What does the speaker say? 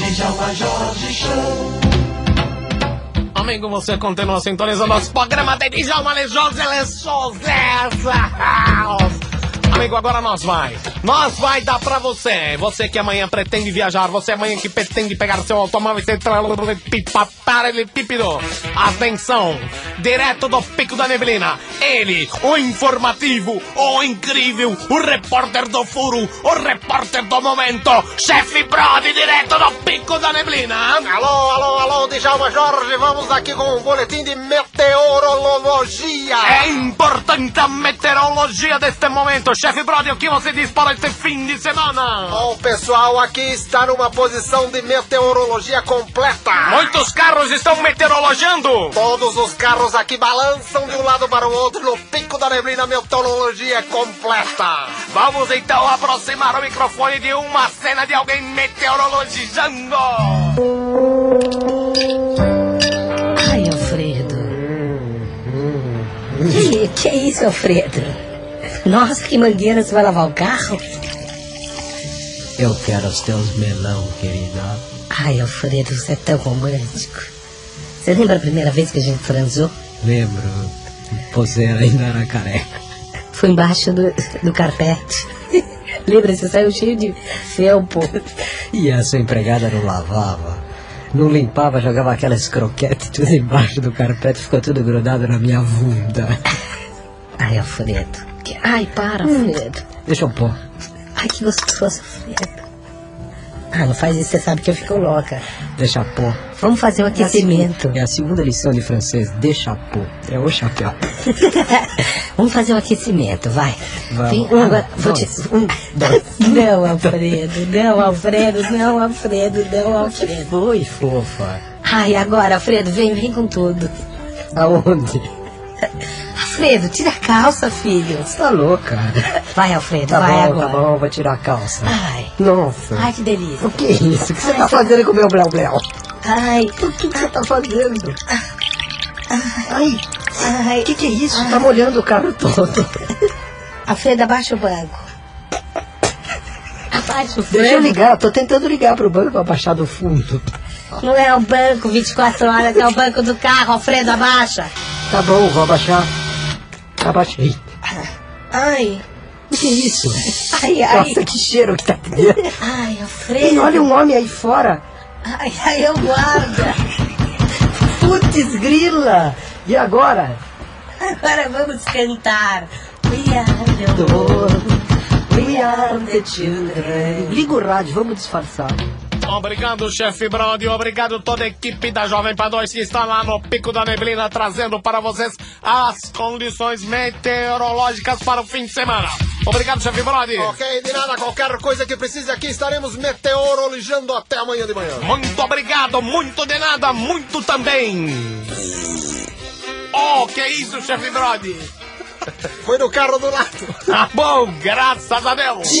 Djalma Jorge Show. Amigo, você continua sintonizando nosso programa de Djalma Jorge House. Amigo, agora nós vai. Nós vai dar pra você. Você que amanhã pretende viajar, você amanhã que pretende pegar seu automóvel e ser paralelepípedo. Atenção, direto do Pico da Neblina. Ele, o informativo, o incrível, o repórter do furo, o repórter do momento, chefe Brody, direto do Pico da Neblina. Alô, alô, alô, Djalma Jorge, vamos aqui com um boletim de meteorologia. É importante a meteorologia deste momento. Chefe Brody, o que você diz para este fim de semana? Bom, pessoal, aqui está numa posição de meteorologia completa. Muitos carros estão meteorologando. Todos os carros aqui balançam de um lado para o outro no pico da neblina, meteorologia completa. Vamos então aproximar o microfone de uma cena de alguém meteorologizando. Ai, Alfredo. Que, que é isso, Alfredo? Nossa, que mangueira, você vai lavar o carro? Eu quero os teus melão, querida. Ai, Alfredo, você é tão romântico. Você lembra a primeira vez que a gente transou? Lembro, você ainda era careca. Foi embaixo do, do carpete. Lembra, você saiu cheio de felpo. E a sua empregada não lavava. Não limpava, jogava aquelas croquetes tudo embaixo do carpete, ficou tudo grudado na minha bunda. Ai, Alfredo. Ai, para, Alfredo. Deixa eu pôr. Ai, que gostoso, Alfredo. Ah, não faz isso, você sabe que eu fico louca. Deixa pôr. Vamos fazer um aquecimento. É a segunda lição de francês. Deixa pôr. É o chapéu. Vamos fazer um aquecimento, vai. Vamos. Vem, Um, agora, vou te... um, dois. Não, Alfredo, não, Alfredo, não, Alfredo, não, Alfredo. Oi, fofa. Ai, agora, Alfredo, vem, vem com tudo. Aonde? Alfredo, tira a calça, filho. Você tá louca? Vai, Alfredo, Tá vai bom, agora. tá bom, vou tirar a calça. Ai, Nossa. ai, que delícia. O que é isso? O que você tá fazendo com o meu bleu-bleu? Ai, O que que você tá fazendo? Ai, ai. o que que é isso? Tá molhando o carro todo. Alfredo, abaixa o banco. Abaixa o Deixa eu ligar, tô tentando ligar pro banco pra baixar do fundo. Não é o banco 24 horas, é o banco do carro, Alfredo, abaixa. Tá bom, vou abaixar. Abaixei. Ai, O que é isso? ai, ai. Nossa, que cheiro que tá dentro. Ai, E Alfredo. olha um homem aí fora. Ai, ai, eu guarda. Putz, grila. E agora? Agora vamos cantar. We are the world. We are the children. Liga o rádio, vamos disfarçar. Obrigado, chefe Brody. Obrigado toda a equipe da Jovem Pan 2 que está lá no Pico da Neblina trazendo para vocês as condições meteorológicas para o fim de semana. Obrigado, chefe Brody. Ok, de nada, qualquer coisa que precise aqui, estaremos meteorologizando até amanhã de manhã. Muito obrigado, muito de nada, muito também. Oh, que isso, chefe Brody? Foi no carro do lado. Tá bom, graças a Deus.